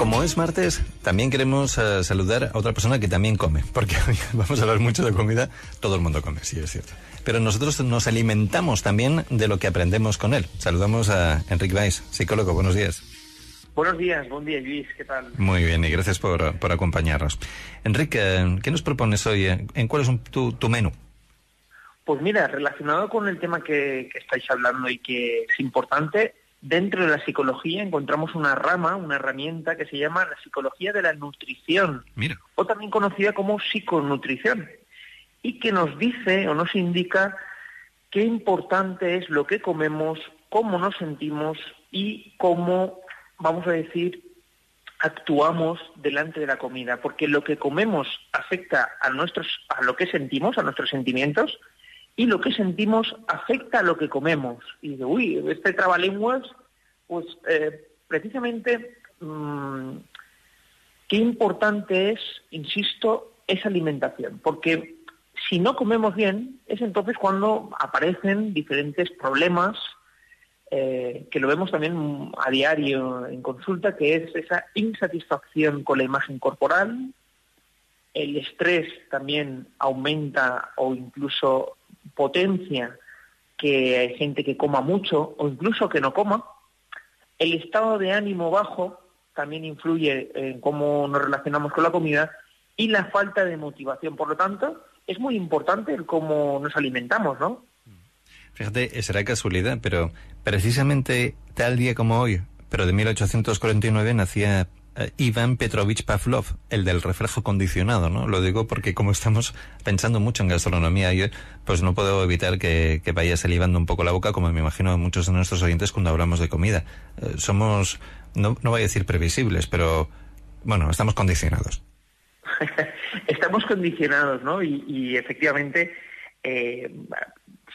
Como es martes, también queremos uh, saludar a otra persona que también come, porque hoy vamos a hablar mucho de comida, todo el mundo come, sí, es cierto. Pero nosotros nos alimentamos también de lo que aprendemos con él. Saludamos a Enrique Weiss, psicólogo, buenos días. Buenos días, buen día Luis, ¿qué tal? Muy bien, y gracias por, por acompañarnos. Enrique, ¿qué nos propones hoy? ¿En cuál es un, tu, tu, menú? Pues mira, relacionado con el tema que, que estáis hablando y que es importante, dentro de la psicología encontramos una rama, una herramienta que se llama la psicología de la nutrición, Mira. o también conocida como psiconutrición, y que nos dice o nos indica qué importante es lo que comemos, cómo nos sentimos y cómo, vamos a decir, actuamos delante de la comida, porque lo que comemos afecta a nuestros a lo que sentimos, a nuestros sentimientos, y lo que sentimos afecta a lo que comemos. Y dice, uy, este trabalenguas, pues eh, precisamente mmm, qué importante es, insisto, esa alimentación, porque si no comemos bien, es entonces cuando aparecen diferentes problemas, eh, que lo vemos también a diario en consulta, que es esa insatisfacción con la imagen corporal, el estrés también aumenta o incluso potencia que hay gente que coma mucho o incluso que no coma. El estado de ánimo bajo también influye en cómo nos relacionamos con la comida y la falta de motivación. Por lo tanto, es muy importante el cómo nos alimentamos, ¿no? Fíjate, será casualidad, pero precisamente tal día como hoy, pero de 1849, nacía eh, Ivan Petrovich Pavlov, el del reflejo condicionado, ¿no? Lo digo porque como estamos pensando mucho en gastronomía, pues no puedo evitar que, vaya salivando un poco la boca, como me imagino muchos de nuestros oyentes cuando hablamos de comida. Eh, somos, no, no voy a decir previsibles, pero bueno, estamos condicionados. estamos condicionados, ¿no? Y, y efectivamente eh,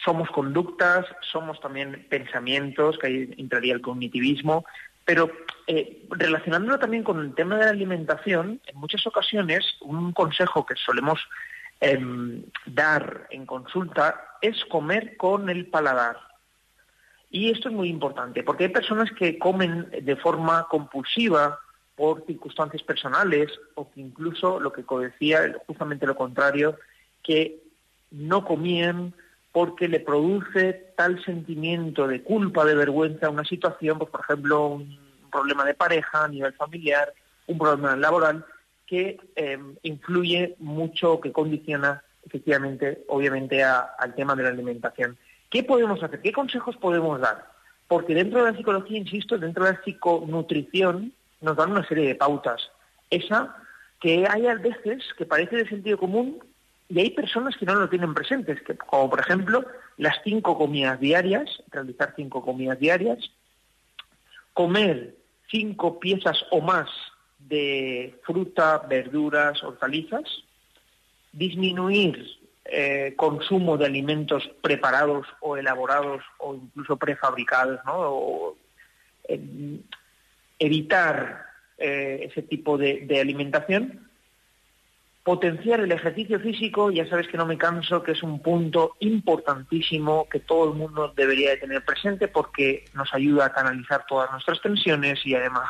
somos conductas, somos también pensamientos, que ahí entraría el cognitivismo, pero eh, relacionándolo también con el tema de la alimentación, en muchas ocasiones un consejo que solemos eh, dar en consulta es comer con el paladar. Y esto es muy importante, porque hay personas que comen de forma compulsiva por circunstancias personales o que incluso lo que decía justamente lo contrario, que no comían porque le produce tal sentimiento de culpa, de vergüenza, una situación, pues por ejemplo, un problema de pareja a nivel familiar, un problema laboral, que eh, influye mucho, que condiciona efectivamente, obviamente, a, al tema de la alimentación. ¿Qué podemos hacer? ¿Qué consejos podemos dar? Porque dentro de la psicología, insisto, dentro de la psiconutrición, nos dan una serie de pautas. Esa que hay a veces que parece de sentido común y hay personas que no lo tienen presentes, que, como por ejemplo las cinco comidas diarias, realizar cinco comidas diarias, comer cinco piezas o más de fruta, verduras, hortalizas, disminuir eh, consumo de alimentos preparados o elaborados o incluso prefabricados, ¿no? O, eh, evitar eh, ese tipo de, alimentación, potenciar el ejercicio físico, ya sabes que no me canso, que es un punto importantísimo que todo el mundo debería de tener presente porque nos ayuda a canalizar todas nuestras tensiones y además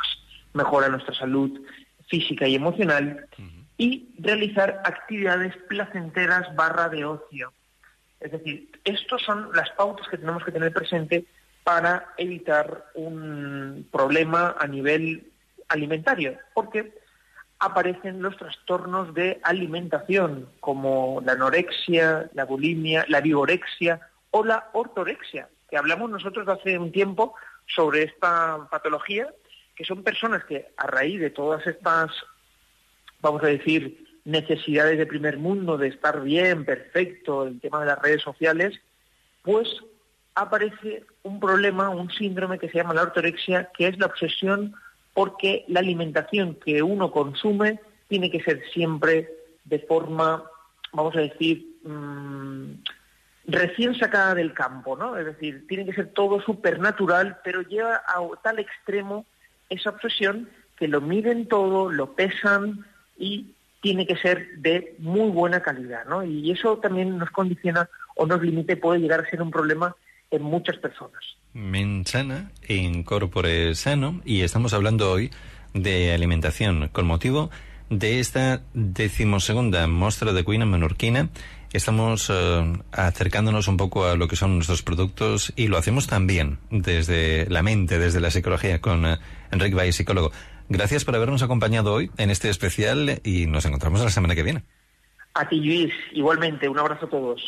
mejora nuestra salud física y emocional, uh -huh. y realizar actividades placenteras barra de ocio. Es decir, estos son las pautas que tenemos que tener presente para evitar un problema a nivel alimentario, porque aparecen los trastornos de alimentación, como la anorexia, la bulimia, la vigorexia o la ortorexia, que hablamos nosotros hace un tiempo sobre esta patología, que son personas que a raíz de todas estas, vamos a decir, necesidades de primer mundo, de estar bien, perfecto, el tema de las redes sociales, pues aparece un problema, un síndrome que se llama la ortorexia, que es la obsesión porque la alimentación que uno consume tiene que ser siempre de forma, vamos a decir, mm, recién sacada del campo, ¿no? Es decir, tiene que ser todo supernatural, pero lleva a tal extremo esa obsesión que lo miden todo, lo pesan y tiene que ser de muy buena calidad, ¿no? Y eso también nos condiciona o nos limita y puede llegar a ser un problema en muchas personas. Mensana en corpore sano y estamos hablando hoy de alimentación con motivo de esta decimosegunda muestra de cuina menorquina. Estamos eh, acercándonos un poco a lo que son nuestros productos y lo hacemos también desde la mente, desde la psicología, con uh, Enrique Valle, psicólogo. Gracias por habernos acompañado hoy en este especial y nos encontramos la semana que viene. A ti, Luis. Igualmente, un abrazo a todos.